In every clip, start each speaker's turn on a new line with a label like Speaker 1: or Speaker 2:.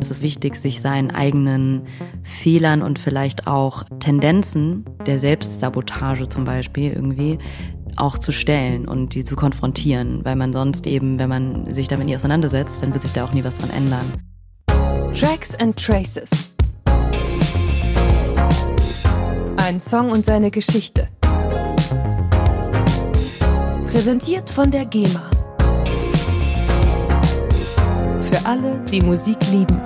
Speaker 1: Es ist wichtig, sich seinen eigenen Fehlern und vielleicht auch Tendenzen der Selbstsabotage zum Beispiel irgendwie auch zu stellen und die zu konfrontieren, weil man sonst eben, wenn man sich damit nie auseinandersetzt, dann wird sich da auch nie was dran ändern.
Speaker 2: Tracks and Traces. Ein Song und seine Geschichte. Präsentiert von der GEMA. Für alle, die Musik lieben.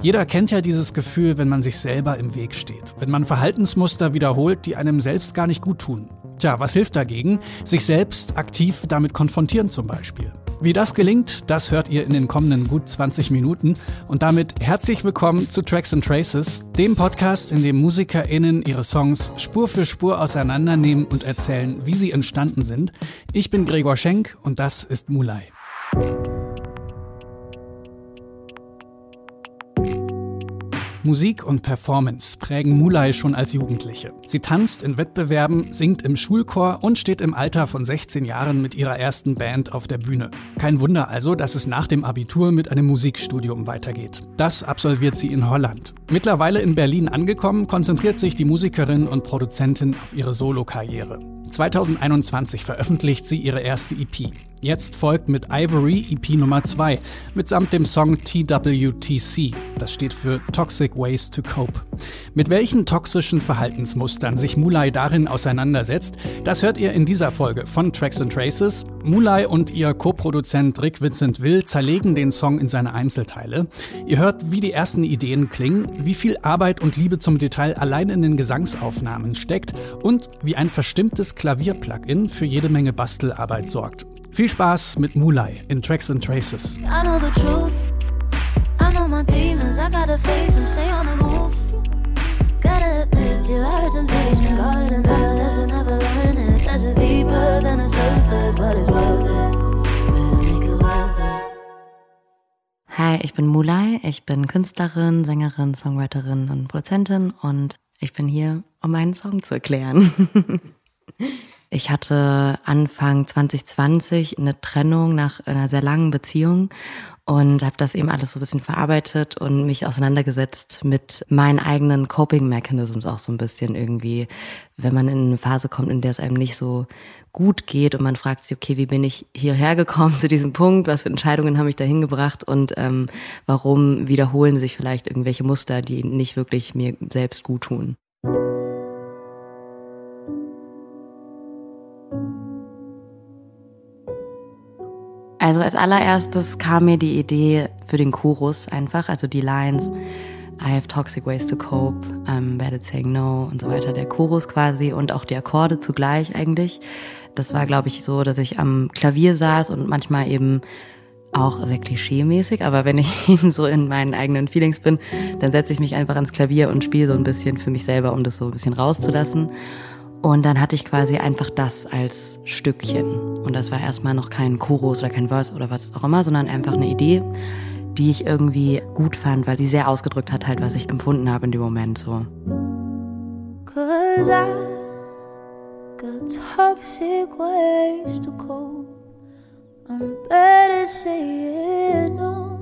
Speaker 3: Jeder kennt ja dieses Gefühl, wenn man sich selber im Weg steht, wenn man Verhaltensmuster wiederholt, die einem selbst gar nicht gut tun. Tja, was hilft dagegen? Sich selbst aktiv damit konfrontieren zum Beispiel. Wie das gelingt, das hört ihr in den kommenden gut 20 Minuten. Und damit herzlich willkommen zu Tracks and Traces, dem Podcast, in dem MusikerInnen ihre Songs Spur für Spur auseinandernehmen und erzählen, wie sie entstanden sind. Ich bin Gregor Schenk und das ist Mulai. Musik und Performance prägen Mulai schon als Jugendliche. Sie tanzt in Wettbewerben, singt im Schulchor und steht im Alter von 16 Jahren mit ihrer ersten Band auf der Bühne. Kein Wunder also, dass es nach dem Abitur mit einem Musikstudium weitergeht. Das absolviert sie in Holland. Mittlerweile in Berlin angekommen, konzentriert sich die Musikerin und Produzentin auf ihre Solokarriere. 2021 veröffentlicht sie ihre erste EP. Jetzt folgt mit Ivory EP Nummer 2 mitsamt dem Song TWTC. Das steht für Toxic Ways to Cope. Mit welchen toxischen Verhaltensmustern sich Mulai darin auseinandersetzt, das hört ihr in dieser Folge von Tracks and Traces. Mulai und ihr Co-Produzent Rick Vincent Will zerlegen den Song in seine Einzelteile. Ihr hört, wie die ersten Ideen klingen, wie viel Arbeit und Liebe zum Detail allein in den Gesangsaufnahmen steckt und wie ein verstimmtes Klavier-Plugin für jede Menge Bastelarbeit sorgt. Viel Spaß mit Mulai in Tracks and Traces. I know the truth. I know my demons. I gotta face them, stay on the move. Gotta admit you are temptation. Call it another lesson, never learn it. That's just deeper than the surface, but it's worth it. Better make it worth it.
Speaker 1: Hi, ich bin Mulai. Ich bin Künstlerin, Sängerin, Songwriterin und Produzentin und ich bin hier, um meinen Song zu erklären. Ich hatte Anfang 2020 eine Trennung nach einer sehr langen Beziehung und habe das eben alles so ein bisschen verarbeitet und mich auseinandergesetzt mit meinen eigenen Coping Mechanisms auch so ein bisschen irgendwie, wenn man in eine Phase kommt, in der es einem nicht so gut geht und man fragt sich, okay, wie bin ich hierher gekommen zu diesem Punkt, was für Entscheidungen haben mich dahin gebracht und ähm, warum wiederholen sich vielleicht irgendwelche Muster, die nicht wirklich mir selbst gut tun. Also als allererstes kam mir die Idee für den Chorus einfach, also die Lines I have toxic ways to cope, I'm bad at saying no und so weiter, der Chorus quasi und auch die Akkorde zugleich eigentlich. Das war, glaube ich, so, dass ich am Klavier saß und manchmal eben auch sehr klischee-mäßig, aber wenn ich eben so in meinen eigenen Feelings bin, dann setze ich mich einfach ans Klavier und spiele so ein bisschen für mich selber, um das so ein bisschen rauszulassen. Und dann hatte ich quasi einfach das als Stückchen. Und das war erstmal noch kein Chorus oder kein Verse oder was auch immer, sondern einfach eine Idee, die ich irgendwie gut fand, weil sie sehr ausgedrückt hat, halt, was ich empfunden habe in dem Moment so. Cause I got toxic ways to cope. I'm better saying no.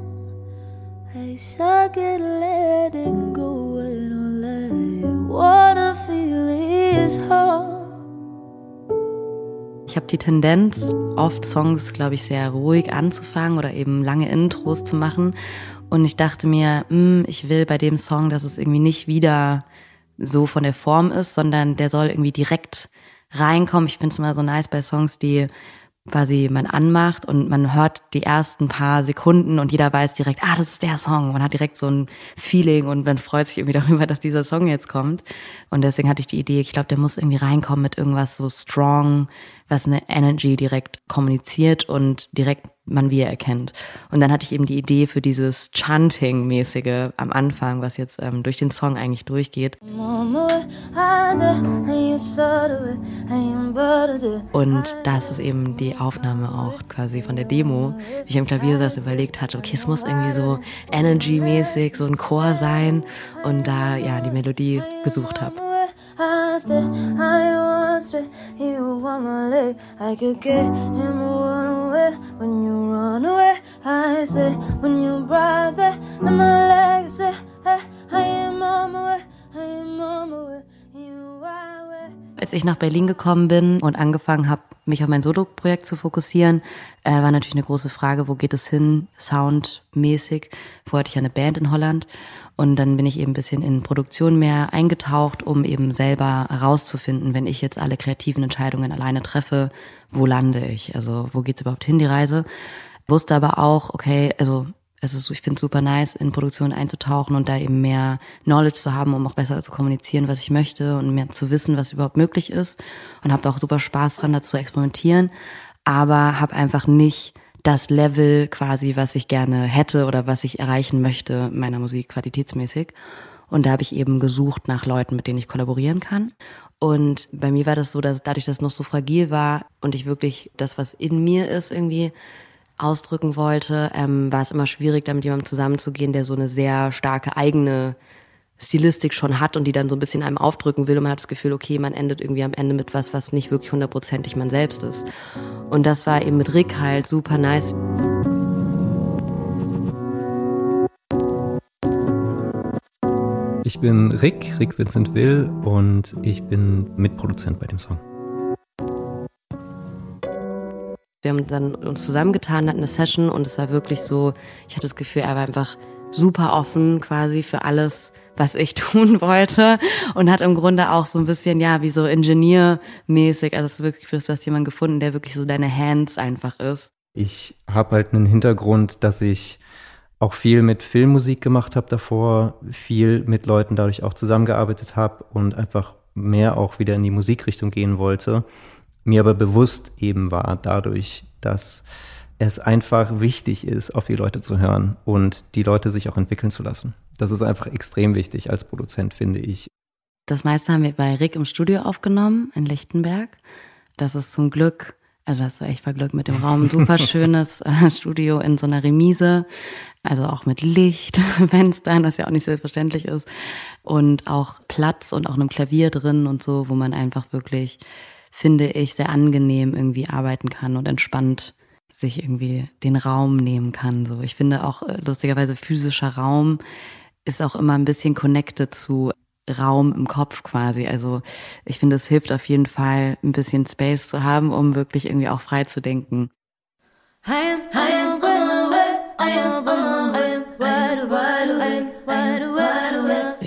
Speaker 1: I suck at letting go when all I Ich habe die Tendenz, oft Songs, glaube ich, sehr ruhig anzufangen oder eben lange Intros zu machen. Und ich dachte mir, hm, ich will bei dem Song, dass es irgendwie nicht wieder so von der Form ist, sondern der soll irgendwie direkt reinkommen. Ich finde es immer so nice bei Songs, die quasi man anmacht und man hört die ersten paar Sekunden und jeder weiß direkt, ah, das ist der Song. Man hat direkt so ein Feeling und man freut sich irgendwie darüber, dass dieser Song jetzt kommt. Und deswegen hatte ich die Idee, ich glaube, der muss irgendwie reinkommen mit irgendwas so strong, was eine Energy direkt kommuniziert und direkt man wiedererkennt. Und dann hatte ich eben die Idee für dieses Chanting-mäßige am Anfang, was jetzt ähm, durch den Song eigentlich durchgeht. Und das ist eben die Aufnahme auch quasi von der Demo, wie ich am Klavier saß, überlegt hatte, okay, es muss irgendwie so Energy-mäßig, so ein Chor sein und da ja die Melodie gesucht habe. Straight, was my leg. I could get him one away, when you run away, I say, when you brother, then my legs say, hey, I am on my way, I am on my way. Als ich nach Berlin gekommen bin und angefangen habe, mich auf mein Solo-Projekt zu fokussieren, äh, war natürlich eine große Frage, wo geht es hin, soundmäßig. Vorher hatte ich ja eine Band in Holland und dann bin ich eben ein bisschen in Produktion mehr eingetaucht, um eben selber herauszufinden, wenn ich jetzt alle kreativen Entscheidungen alleine treffe, wo lande ich? Also wo geht's überhaupt hin, die Reise? Wusste aber auch, okay, also es ist, ich finde es super nice, in Produktion einzutauchen und da eben mehr Knowledge zu haben, um auch besser zu kommunizieren, was ich möchte und mehr zu wissen, was überhaupt möglich ist. Und habe auch super Spaß dran, da zu experimentieren, aber habe einfach nicht das Level quasi, was ich gerne hätte oder was ich erreichen möchte meiner Musik qualitätsmäßig. Und da habe ich eben gesucht nach Leuten, mit denen ich kollaborieren kann. Und bei mir war das so, dass dadurch, dass es noch so fragil war und ich wirklich das, was in mir ist, irgendwie ausdrücken wollte, ähm, war es immer schwierig, damit jemandem zusammenzugehen, der so eine sehr starke eigene Stilistik schon hat und die dann so ein bisschen einem aufdrücken will und man hat das Gefühl, okay, man endet irgendwie am Ende mit was, was nicht wirklich hundertprozentig man selbst ist. Und das war eben mit Rick halt super nice.
Speaker 4: Ich bin Rick, Rick Vincent Will und ich bin Mitproduzent bei dem Song.
Speaker 1: Wir haben dann uns zusammengetan, hatten eine Session und es war wirklich so, ich hatte das Gefühl, er war einfach super offen quasi für alles, was ich tun wollte und hat im Grunde auch so ein bisschen, ja, wie so Ingenieurmäßig, also es ist wirklich, du hast jemanden gefunden, der wirklich so deine Hands einfach ist.
Speaker 4: Ich habe halt einen Hintergrund, dass ich auch viel mit Filmmusik gemacht habe davor, viel mit Leuten dadurch auch zusammengearbeitet habe und einfach mehr auch wieder in die Musikrichtung gehen wollte. Mir aber bewusst eben war dadurch, dass es einfach wichtig ist, auf die Leute zu hören und die Leute sich auch entwickeln zu lassen. Das ist einfach extrem wichtig als Produzent, finde ich.
Speaker 1: Das meiste haben wir bei Rick im Studio aufgenommen in Lichtenberg. Das ist zum Glück, also das war echt Verglück mit dem Raum, super schönes äh, Studio in so einer Remise, also auch mit Licht, Fenstern, was ja auch nicht selbstverständlich ist und auch Platz und auch einem Klavier drin und so, wo man einfach wirklich, finde ich, sehr angenehm irgendwie arbeiten kann und entspannt sich irgendwie den Raum nehmen kann. So, ich finde auch äh, lustigerweise physischer Raum ist auch immer ein bisschen connected zu Raum im Kopf quasi. Also ich finde, es hilft auf jeden Fall, ein bisschen Space zu haben, um wirklich irgendwie auch frei zu denken. I am,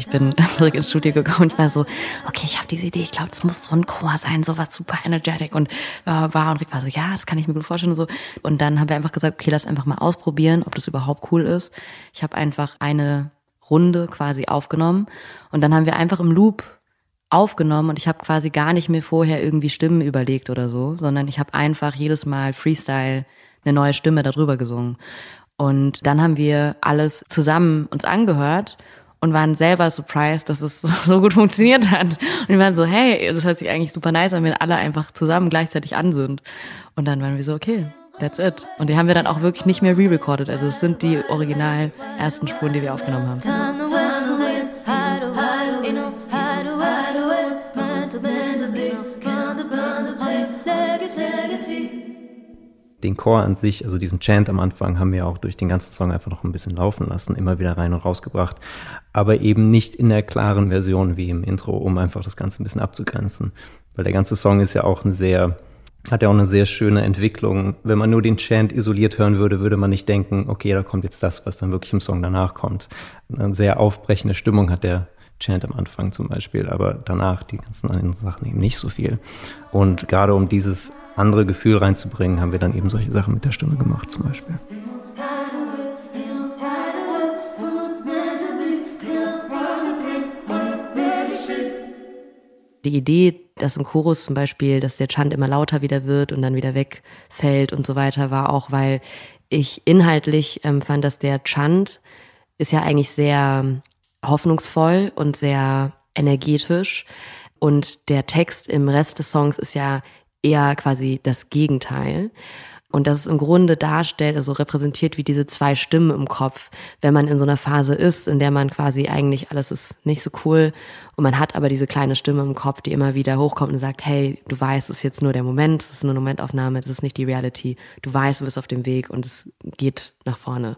Speaker 1: ich bin zurück ins Studio gekommen und war so, okay, ich habe diese Idee, ich glaube, es muss so ein Chor sein, so was super energetic und war, war und Rick war so, ja, das kann ich mir gut vorstellen und so. Und dann haben wir einfach gesagt, okay, lass einfach mal ausprobieren, ob das überhaupt cool ist. Ich habe einfach eine Runde quasi aufgenommen und dann haben wir einfach im Loop aufgenommen und ich habe quasi gar nicht mehr vorher irgendwie Stimmen überlegt oder so, sondern ich habe einfach jedes Mal Freestyle eine neue Stimme darüber gesungen. Und dann haben wir alles zusammen uns angehört und waren selber surprised, dass es so gut funktioniert hat. Und wir waren so, hey, das hört sich eigentlich super nice an, wenn alle einfach zusammen gleichzeitig an sind. Und dann waren wir so, okay, that's it. Und die haben wir dann auch wirklich nicht mehr re-recorded. Also es sind die original ersten Spuren, die wir aufgenommen haben.
Speaker 4: Den Chor an sich, also diesen Chant am Anfang, haben wir auch durch den ganzen Song einfach noch ein bisschen laufen lassen, immer wieder rein und rausgebracht, aber eben nicht in der klaren Version wie im Intro, um einfach das Ganze ein bisschen abzugrenzen. Weil der ganze Song ist ja auch ein sehr, hat ja auch eine sehr schöne Entwicklung. Wenn man nur den Chant isoliert hören würde, würde man nicht denken, okay, da kommt jetzt das, was dann wirklich im Song danach kommt. Eine sehr aufbrechende Stimmung hat der Chant am Anfang zum Beispiel, aber danach die ganzen anderen Sachen eben nicht so viel. Und gerade um dieses andere Gefühl reinzubringen, haben wir dann eben solche Sachen mit der Stimme gemacht zum Beispiel.
Speaker 1: Die Idee, dass im Chorus zum Beispiel, dass der Chant immer lauter wieder wird und dann wieder wegfällt und so weiter, war auch, weil ich inhaltlich ähm, fand, dass der Chant ist ja eigentlich sehr hoffnungsvoll und sehr energetisch. Und der Text im Rest des Songs ist ja eher quasi das Gegenteil. Und das es im Grunde darstellt, also repräsentiert wie diese zwei Stimmen im Kopf, wenn man in so einer Phase ist, in der man quasi eigentlich alles ist nicht so cool und man hat aber diese kleine Stimme im Kopf, die immer wieder hochkommt und sagt, hey, du weißt, es ist jetzt nur der Moment, es ist nur eine Momentaufnahme, das ist nicht die Reality. Du weißt, du bist auf dem Weg und es geht nach vorne.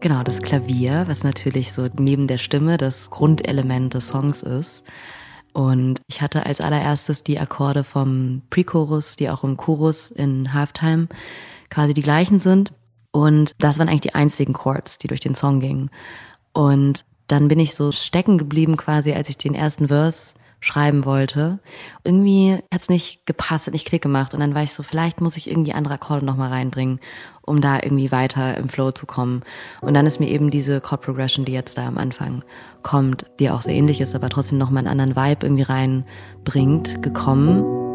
Speaker 1: Genau, das Klavier, was natürlich so neben der Stimme das Grundelement des Songs ist. Und ich hatte als allererstes die Akkorde vom Pre-Chorus, die auch im Chorus in Halftime quasi die gleichen sind. Und das waren eigentlich die einzigen Chords, die durch den Song gingen. Und dann bin ich so stecken geblieben quasi, als ich den ersten Verse schreiben wollte. Irgendwie hat es nicht gepasst, hat nicht Klick gemacht. Und dann war ich so, vielleicht muss ich irgendwie andere Akkorde nochmal reinbringen, um da irgendwie weiter im Flow zu kommen. Und dann ist mir eben diese Chord Progression, die jetzt da am Anfang kommt, die auch sehr ähnlich ist, aber trotzdem nochmal einen anderen Vibe irgendwie reinbringt, gekommen.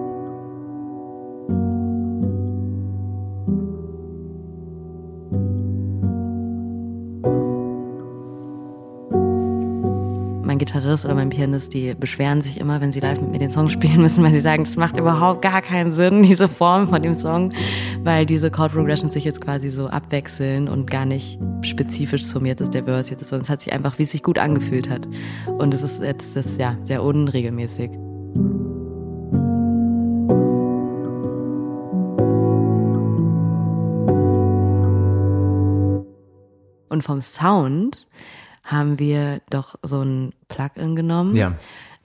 Speaker 1: Gitarrist oder mein Pianist, die beschweren sich immer, wenn sie live mit mir den Song spielen müssen, weil sie sagen, das macht überhaupt gar keinen Sinn, diese Form von dem Song, weil diese Chord Progressions sich jetzt quasi so abwechseln und gar nicht spezifisch zum jetzt ist der Verse, jetzt ist, sondern es hat sich einfach, wie es sich gut angefühlt hat. Und es ist jetzt das, ja, sehr unregelmäßig. Und vom Sound haben wir doch so ein Plugin genommen.
Speaker 4: Ja.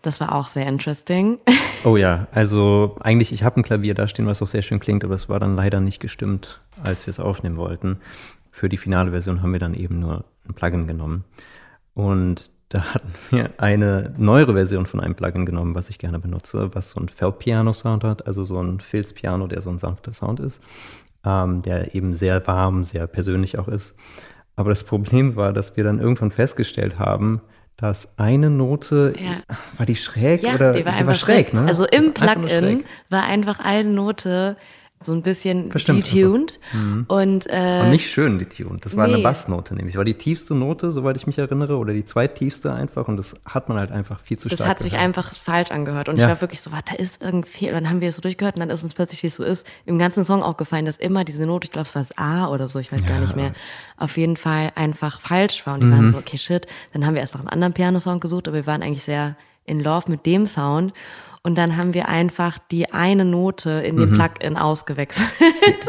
Speaker 1: Das war auch sehr interesting.
Speaker 4: Oh ja, also eigentlich, ich habe ein Klavier da stehen, was auch sehr schön klingt, aber es war dann leider nicht gestimmt, als wir es aufnehmen wollten. Für die finale Version haben wir dann eben nur ein Plugin genommen. Und da hatten wir eine neuere Version von einem Plugin genommen, was ich gerne benutze, was so ein Feldpiano-Sound hat, also so ein Filzpiano, der so ein sanfter Sound ist, ähm, der eben sehr warm, sehr persönlich auch ist. Aber das Problem war, dass wir dann irgendwann festgestellt haben, dass eine Note, ja. war die schräg
Speaker 1: ja,
Speaker 4: oder
Speaker 1: die war, die war schräg, schräg, ne? Also im Plugin war einfach eine Note so ein bisschen Verstimmt detuned. Mhm. Und, äh,
Speaker 4: und nicht schön detuned. Das war nee. eine Bassnote nämlich. Das war die tiefste Note, soweit ich mich erinnere, oder die zweittiefste einfach. Und das hat man halt einfach viel zu
Speaker 1: das
Speaker 4: stark
Speaker 1: Das hat sich einfach falsch angehört. Und ja. ich war wirklich so, was, da ist irgendwie, und dann haben wir es so durchgehört und dann ist uns plötzlich, wie es so ist, im ganzen Song auch gefallen, dass immer diese Note, ich glaube, es war das A oder so, ich weiß ja. gar nicht mehr, auf jeden Fall einfach falsch war. Und die mhm. waren so, okay, shit. Dann haben wir erst noch einen anderen Piano-Sound gesucht, aber wir waren eigentlich sehr in Love mit dem Sound. Und dann haben wir einfach die eine Note in dem mhm. Plugin ausgewechselt.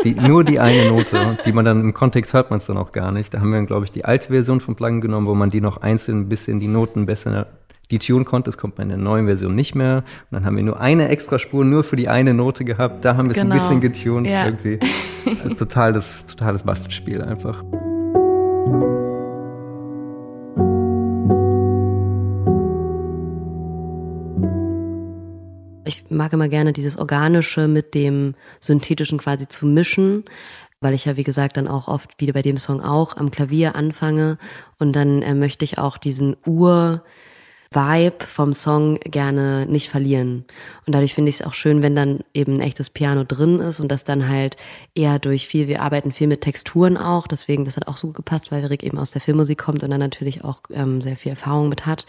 Speaker 4: Die, die, nur die eine Note, die man dann im Kontext hört man es dann auch gar nicht. Da haben wir, glaube ich, die alte Version vom Plugin genommen, wo man die noch einzeln ein bisschen die Noten besser die tun konnte. Das kommt bei der neuen Version nicht mehr. Und dann haben wir nur eine extra Spur nur für die eine Note gehabt. Da haben wir es genau. ein bisschen getuned ja. irgendwie. Also total das, totales Bastelspiel einfach.
Speaker 1: Mag immer gerne dieses Organische mit dem Synthetischen quasi zu mischen, weil ich ja, wie gesagt, dann auch oft, wie bei dem Song auch, am Klavier anfange. Und dann äh, möchte ich auch diesen Ur- Vibe vom Song gerne nicht verlieren. Und dadurch finde ich es auch schön, wenn dann eben ein echtes Piano drin ist und das dann halt eher durch viel, wir arbeiten viel mit Texturen auch, deswegen, das hat auch so gut gepasst, weil Rick eben aus der Filmmusik kommt und dann natürlich auch ähm, sehr viel Erfahrung mit hat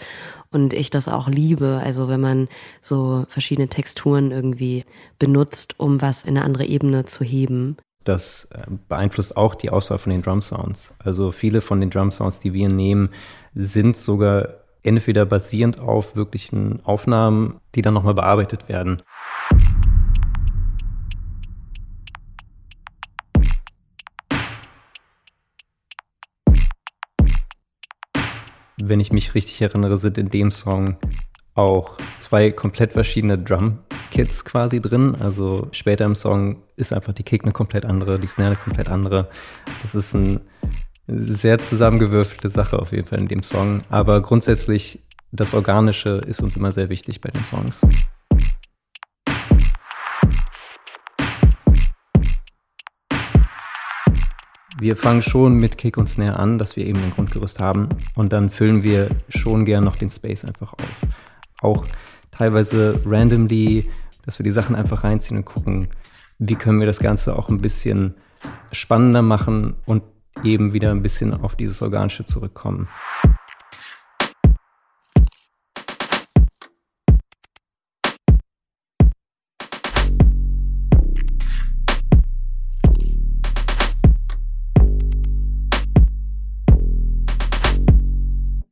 Speaker 1: und ich das auch liebe. Also wenn man so verschiedene Texturen irgendwie benutzt, um was in eine andere Ebene zu heben
Speaker 4: das äh, beeinflusst auch die Auswahl von den Drum Sounds. Also viele von den Drum Sounds, die wir nehmen, sind sogar entweder basierend auf wirklichen Aufnahmen, die dann nochmal bearbeitet werden. Wenn ich mich richtig erinnere, sind in dem Song auch zwei komplett verschiedene Drum-Kits quasi drin. Also später im Song ist einfach die Kick eine komplett andere, die Snare eine komplett andere. Das ist ein sehr zusammengewürfelte Sache auf jeden Fall in dem Song. Aber grundsätzlich, das Organische ist uns immer sehr wichtig bei den Songs. Wir fangen schon mit Kick und Snare an, dass wir eben ein Grundgerüst haben. Und dann füllen wir schon gern noch den Space einfach auf. Auch teilweise randomly, dass wir die Sachen einfach reinziehen und gucken, wie können wir das Ganze auch ein bisschen spannender machen und eben wieder ein bisschen auf dieses Organische zurückkommen.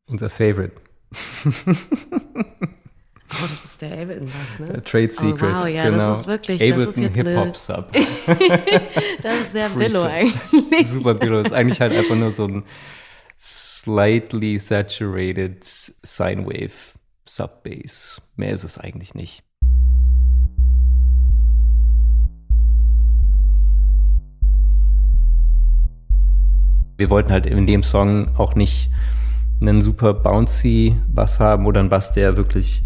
Speaker 4: Unser Favorite.
Speaker 1: Oh, ist der Ableton-Bass, ne?
Speaker 4: Trade Secret.
Speaker 1: Oh, wow, ja,
Speaker 4: genau.
Speaker 1: das ist wirklich,
Speaker 4: Ableton
Speaker 1: das ist jetzt
Speaker 4: Hip
Speaker 1: eine,
Speaker 4: Hop Sub.
Speaker 1: das ist sehr. Billo eigentlich.
Speaker 4: Super Billo. Ist eigentlich halt einfach nur so ein slightly saturated Sine Wave Sub Bass. Mehr ist es eigentlich nicht. Wir wollten halt in dem Song auch nicht einen super bouncy Bass haben oder einen Bass, der wirklich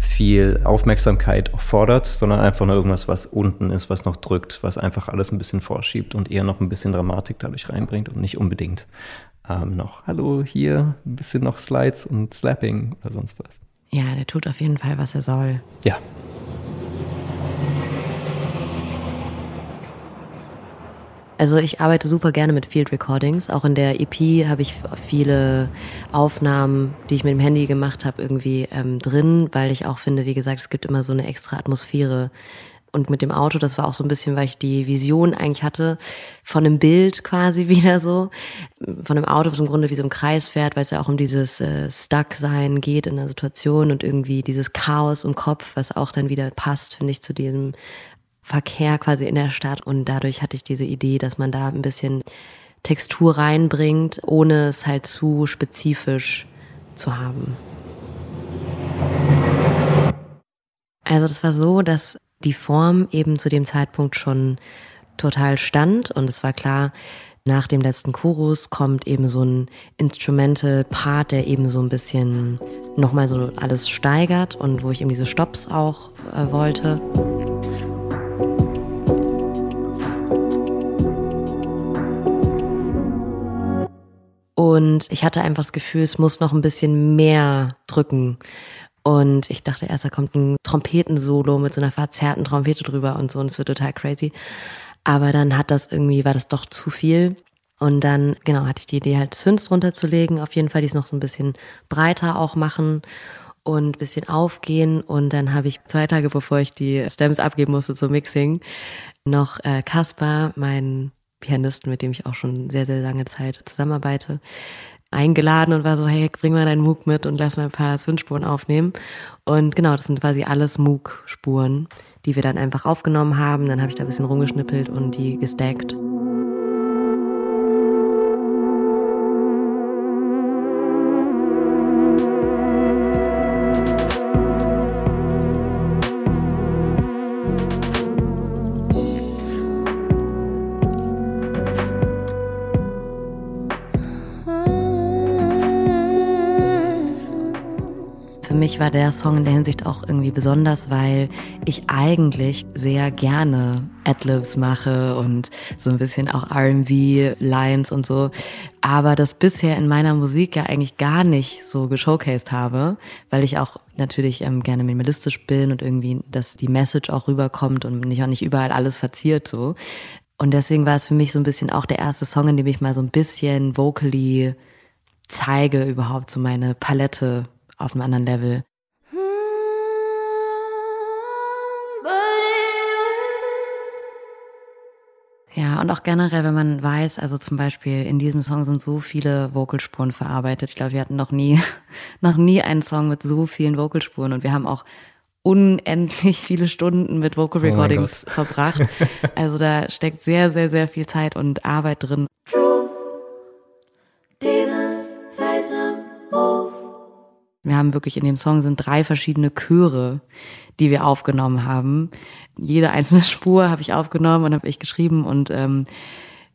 Speaker 4: viel Aufmerksamkeit fordert, sondern einfach nur irgendwas, was unten ist, was noch drückt, was einfach alles ein bisschen vorschiebt und eher noch ein bisschen Dramatik dadurch reinbringt und nicht unbedingt ähm, noch, hallo, hier ein bisschen noch Slides und Slapping oder sonst was.
Speaker 1: Ja, der tut auf jeden Fall, was er soll.
Speaker 4: Ja.
Speaker 1: Also ich arbeite super gerne mit Field Recordings. Auch in der EP habe ich viele Aufnahmen, die ich mit dem Handy gemacht habe, irgendwie ähm, drin, weil ich auch finde, wie gesagt, es gibt immer so eine extra Atmosphäre. Und mit dem Auto, das war auch so ein bisschen, weil ich die Vision eigentlich hatte, von einem Bild quasi wieder so, von einem Auto, was im Grunde wie so im Kreis fährt, weil es ja auch um dieses äh, Stuck-Sein geht in der Situation und irgendwie dieses Chaos im Kopf, was auch dann wieder passt, finde ich, zu diesem Verkehr quasi in der Stadt und dadurch hatte ich diese Idee, dass man da ein bisschen Textur reinbringt, ohne es halt zu spezifisch zu haben. Also das war so, dass die Form eben zu dem Zeitpunkt schon total stand und es war klar, nach dem letzten Chorus kommt eben so ein Instrumental Part, der eben so ein bisschen nochmal so alles steigert und wo ich eben diese Stops auch äh, wollte. Und ich hatte einfach das Gefühl, es muss noch ein bisschen mehr drücken. Und ich dachte erst, da kommt ein Trompetensolo mit so einer verzerrten Trompete drüber und so und es wird total crazy. Aber dann hat das irgendwie, war das doch zu viel. Und dann, genau, hatte ich die Idee halt Synths runterzulegen. Auf jeden Fall, die es noch so ein bisschen breiter auch machen und ein bisschen aufgehen. Und dann habe ich zwei Tage, bevor ich die Stems abgeben musste zum Mixing, noch äh, Kaspar, mein Pianisten, mit dem ich auch schon sehr, sehr lange Zeit zusammenarbeite, eingeladen und war so, hey, bring mal deinen Moog mit und lass mal ein paar Synthspuren aufnehmen. Und genau, das sind quasi alles Moog-Spuren, die wir dann einfach aufgenommen haben. Dann habe ich da ein bisschen rumgeschnippelt und die gestackt. Der Song in der Hinsicht auch irgendwie besonders, weil ich eigentlich sehr gerne Adlibs mache und so ein bisschen auch R&B-Lines und so, aber das bisher in meiner Musik ja eigentlich gar nicht so geshowcased habe, weil ich auch natürlich ähm, gerne minimalistisch bin und irgendwie, dass die Message auch rüberkommt und nicht auch nicht überall alles verziert so. Und deswegen war es für mich so ein bisschen auch der erste Song, in dem ich mal so ein bisschen vocally zeige überhaupt so meine Palette auf einem anderen Level. Ja, und auch generell, wenn man weiß, also zum Beispiel in diesem Song sind so viele Vocalspuren verarbeitet. Ich glaube, wir hatten noch nie, noch nie einen Song mit so vielen Vocalspuren und wir haben auch unendlich viele Stunden mit Vocal
Speaker 4: Oh
Speaker 1: Recordings verbracht. Also da steckt sehr, sehr, sehr viel Zeit und Arbeit drin. Wir haben wirklich in dem Song sind drei verschiedene Chöre, die wir aufgenommen haben. Jede einzelne Spur habe ich aufgenommen und habe ich geschrieben und ähm,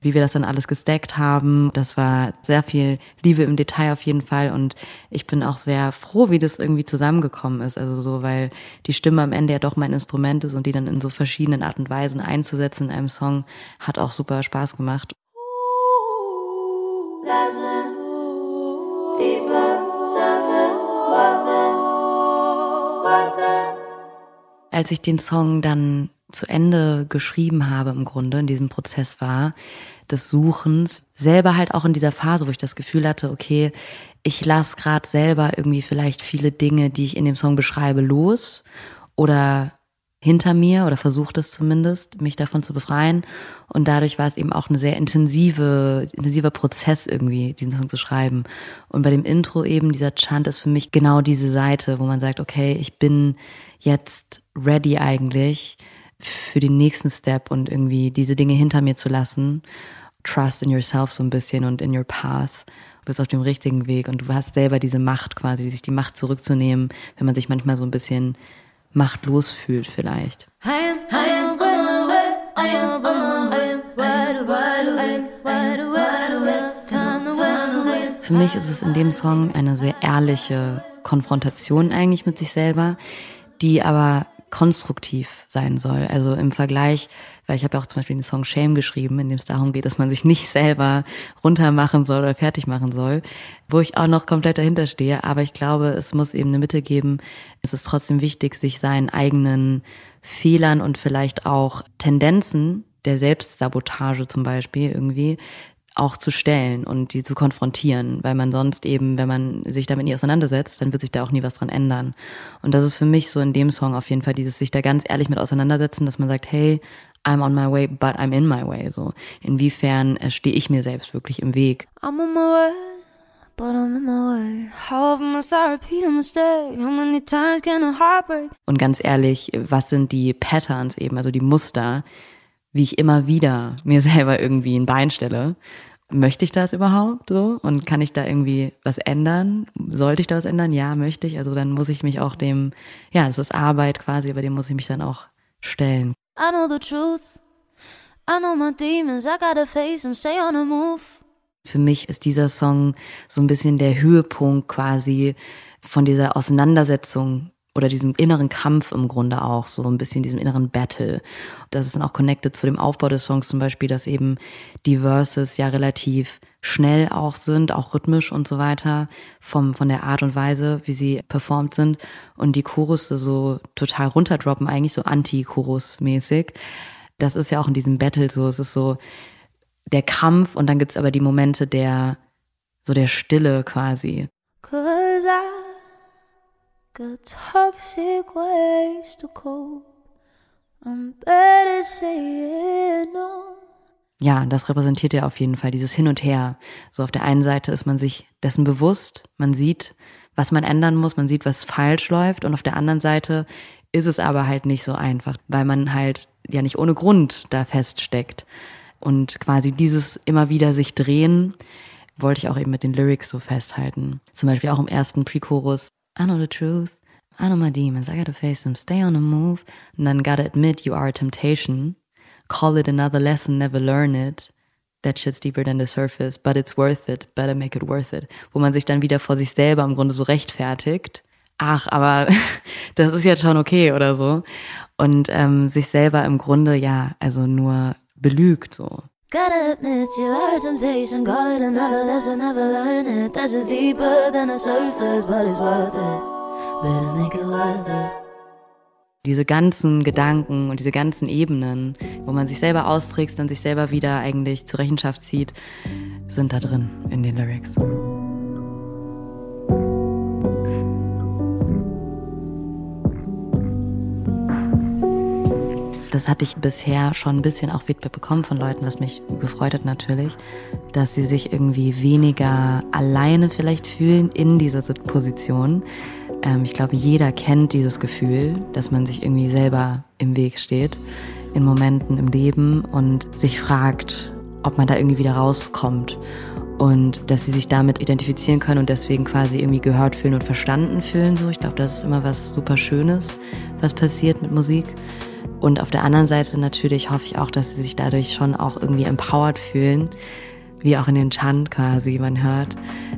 Speaker 1: wie wir das dann alles gestackt haben. Das war sehr viel Liebe im Detail auf jeden Fall und ich bin auch sehr froh, wie das irgendwie zusammengekommen ist. Also so, weil die Stimme am Ende ja doch mein Instrument ist und die dann in so verschiedenen Art und Weisen einzusetzen in einem Song hat auch super Spaß gemacht. Als ich den Song dann zu Ende geschrieben habe, im Grunde in diesem Prozess war, des Suchens, selber halt auch in dieser Phase, wo ich das Gefühl hatte, okay, ich lasse gerade selber irgendwie vielleicht viele Dinge, die ich in dem Song beschreibe, los oder hinter mir oder versucht es zumindest, mich davon zu befreien. Und dadurch war es eben auch ein sehr intensive, intensiver Prozess irgendwie, diesen Song zu schreiben. Und bei dem Intro eben, dieser Chant ist für mich genau diese Seite, wo man sagt, okay, ich bin jetzt ready eigentlich für den nächsten Step und irgendwie diese Dinge hinter mir zu lassen. Trust in yourself so ein bisschen und in your path. Du bist auf dem richtigen Weg und du hast selber diese Macht quasi, sich die Macht zurückzunehmen, wenn man sich manchmal so ein bisschen machtlos fühlt vielleicht. Für mich ist es in dem Song eine sehr ehrliche Konfrontation eigentlich mit sich selber, die aber konstruktiv sein soll. Also im Vergleich weil ich habe ja auch zum Beispiel den Song Shame geschrieben, in dem es darum geht, dass man sich nicht selber runtermachen soll oder fertig machen soll, wo ich auch noch komplett dahinter stehe. Aber ich glaube, es muss eben eine Mitte geben. Es ist trotzdem wichtig, sich seinen eigenen Fehlern und vielleicht auch Tendenzen der Selbstsabotage zum Beispiel irgendwie auch zu stellen und die zu konfrontieren, weil man sonst eben, wenn man sich damit nie auseinandersetzt, dann wird sich da auch nie was dran ändern. Und das ist für mich so in dem Song auf jeden Fall dieses sich da ganz ehrlich mit auseinandersetzen, dass man sagt, hey, I'm on my way, but I'm in my way. So, inwiefern äh, stehe ich mir selbst wirklich im Weg? I'm on my way. But I'm in my way. How often must I repeat a mistake? How many times can a heart break? Und ganz ehrlich, was sind die Patterns eben, also die Muster, wie ich immer wieder mir selber irgendwie ein Bein stelle? Möchte ich das überhaupt so? Und kann ich da irgendwie was ändern? Sollte ich da was ändern? Ja, möchte ich. Also dann muss ich mich auch dem, ja, es ist Arbeit quasi, aber dem muss ich mich dann auch stellen. I know the truth. I know my demons. I gotta face them. Stay on the move. Für mich ist dieser Song so ein bisschen der Höhepunkt quasi von dieser Auseinandersetzung oder diesem inneren Kampf im Grunde auch, so ein bisschen diesem inneren Battle. Das ist dann auch connected zu dem Aufbau des Songs zum Beispiel, dass eben die Verses ja relativ schnell auch sind, auch rhythmisch und so weiter, vom, von der Art und Weise, wie sie performt sind und die Chorusse so total runterdroppen, eigentlich so Anti-Chorus-mäßig. Das ist ja auch in diesem Battle so, es ist so der Kampf und dann gibt's aber die Momente der, so der Stille quasi. Got toxic ways to cope. I'm better saying no ja, das repräsentiert ja auf jeden Fall dieses Hin und Her. So auf der einen Seite ist man sich dessen bewusst, man sieht, was man ändern muss, man sieht, was falsch läuft und auf der anderen Seite ist es aber halt nicht so einfach, weil man halt ja nicht ohne Grund da feststeckt. Und quasi dieses immer wieder sich drehen, wollte ich auch eben mit den Lyrics so festhalten. Zum Beispiel auch im ersten Pre-Chorus. I know the truth. I know my demons. I gotta face them. Stay on the move. And then gotta admit you are a temptation call it another lesson, never learn it. That shit's deeper than the surface, but it's worth it. Better make it worth it. Wo man sich dann wieder vor sich selber im Grunde so rechtfertigt. Ach, aber das ist jetzt schon okay oder so. Und ähm, sich selber im Grunde ja, also nur belügt so. Gotta admit you are temptation, call it another lesson, never learn it. That's just deeper than the surface, but it's worth it. Better make it worth it diese ganzen Gedanken und diese ganzen Ebenen, wo man sich selber austrickst und sich selber wieder eigentlich zur Rechenschaft zieht, sind da drin in den Lyrics. Das hatte ich bisher schon ein bisschen auch Feedback bekommen von Leuten, was mich gefreut hat natürlich, dass sie sich irgendwie weniger alleine vielleicht fühlen in dieser Position, ähm, ich glaube, jeder kennt dieses Gefühl, dass man sich irgendwie selber im Weg steht in Momenten im Leben und sich fragt, ob man da irgendwie wieder rauskommt und dass sie sich damit identifizieren können und deswegen quasi irgendwie gehört fühlen und verstanden fühlen. So, ich glaube, das ist immer was super Schönes, was passiert mit Musik. Und auf der anderen Seite natürlich hoffe ich auch, dass sie sich dadurch schon auch irgendwie empowered fühlen, wie auch in den Chant quasi man hört,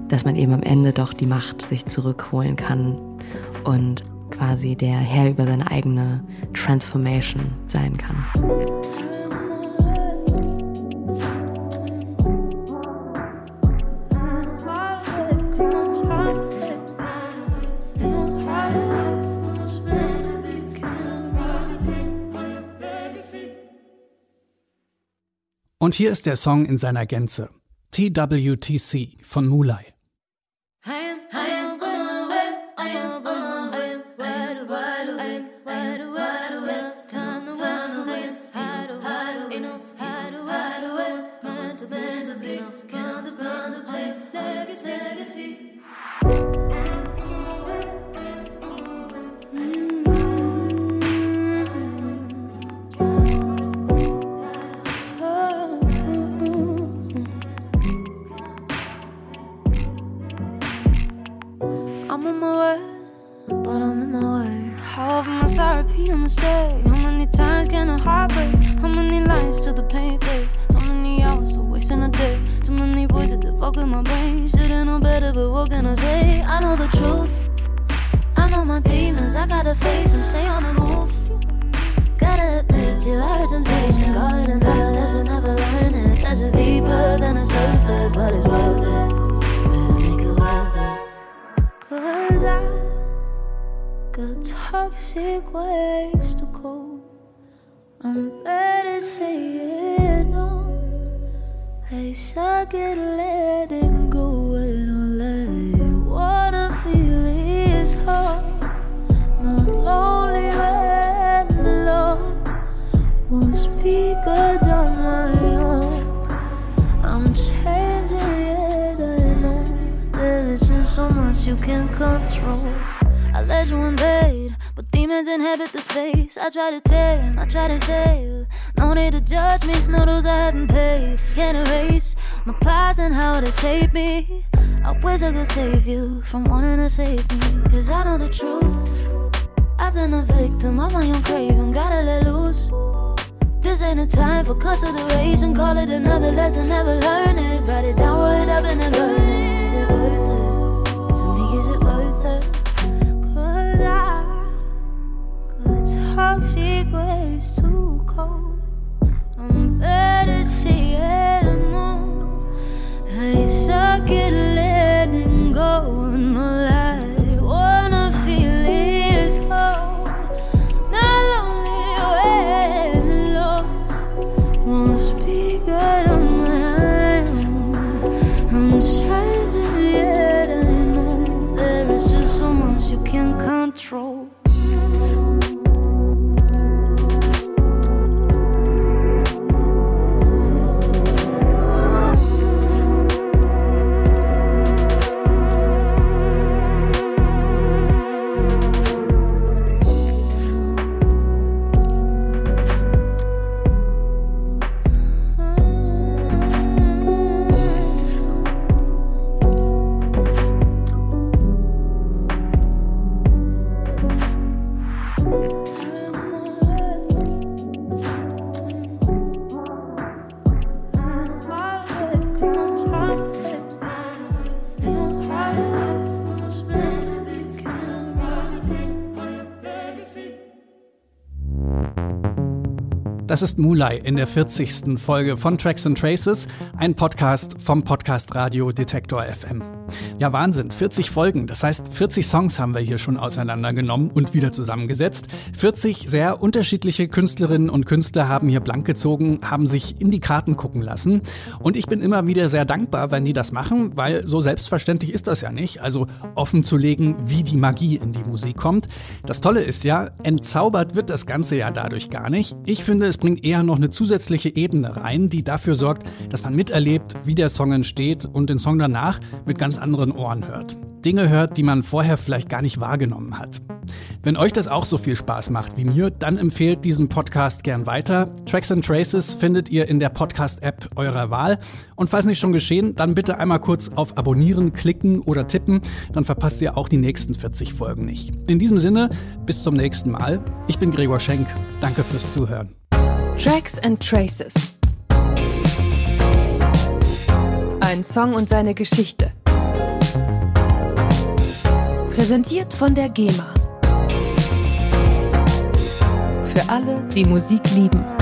Speaker 1: dass man eben am Ende doch die Macht sich zurückholen kann und quasi der Herr über seine eigene Transformation sein kann.
Speaker 3: Und hier ist der Song in seiner Gänze. TWTC von Mulai.
Speaker 5: Saying no. I suck at letting go when all I wanna feel is hope. Not lonely when alone. Won't speak good on my own. I'm changing it, I know. There is just so much you can control. I let you invade, but demons inhabit the space. I try to tame, I try to fail. No need to judge me, no dues I haven't paid. Can't erase my past and how they shaped me. I wish I could save you from wanting to save me. Cause I know the truth. I've been a victim of my own craving, gotta let loose. This ain't a time for consideration. Call it another lesson, never learn it. Write it down, roll it up, and then burn it. Is it worth it? To me, is it worth it? Cause I got toxic ways to cope.
Speaker 3: Das ist Mulai in der 40. Folge von Tracks and Traces, ein Podcast vom Podcast Radio Detektor FM. Ja, Wahnsinn, 40 Folgen, das heißt 40 Songs haben wir hier schon auseinandergenommen und wieder zusammengesetzt. 40 sehr unterschiedliche Künstlerinnen und Künstler haben hier blank gezogen, haben sich in die Karten gucken lassen und ich bin immer wieder sehr dankbar, wenn die das machen, weil so selbstverständlich ist das ja nicht, also offen zu legen, wie die Magie in die Musik kommt. Das Tolle ist ja, entzaubert wird das Ganze ja dadurch gar nicht. Ich finde, es bringt eher noch eine zusätzliche Ebene rein, die dafür sorgt, dass man miterlebt, wie der Song entsteht und den Song danach mit ganz anderen Ohren hört. Dinge hört, die man vorher vielleicht gar nicht wahrgenommen hat. Wenn euch das auch so viel Spaß macht wie mir, dann empfehlt diesen Podcast gern weiter. Tracks and Traces findet ihr in der Podcast-App eurer Wahl. Und falls nicht schon geschehen, dann bitte einmal kurz auf Abonnieren klicken oder tippen, dann verpasst ihr auch die nächsten 40 Folgen nicht. In diesem Sinne, bis zum nächsten Mal. Ich bin Gregor Schenk. Danke fürs Zuhören.
Speaker 2: Tracks and Traces. Ein Song und seine Geschichte. Präsentiert von der GEMA. Für alle, die Musik lieben.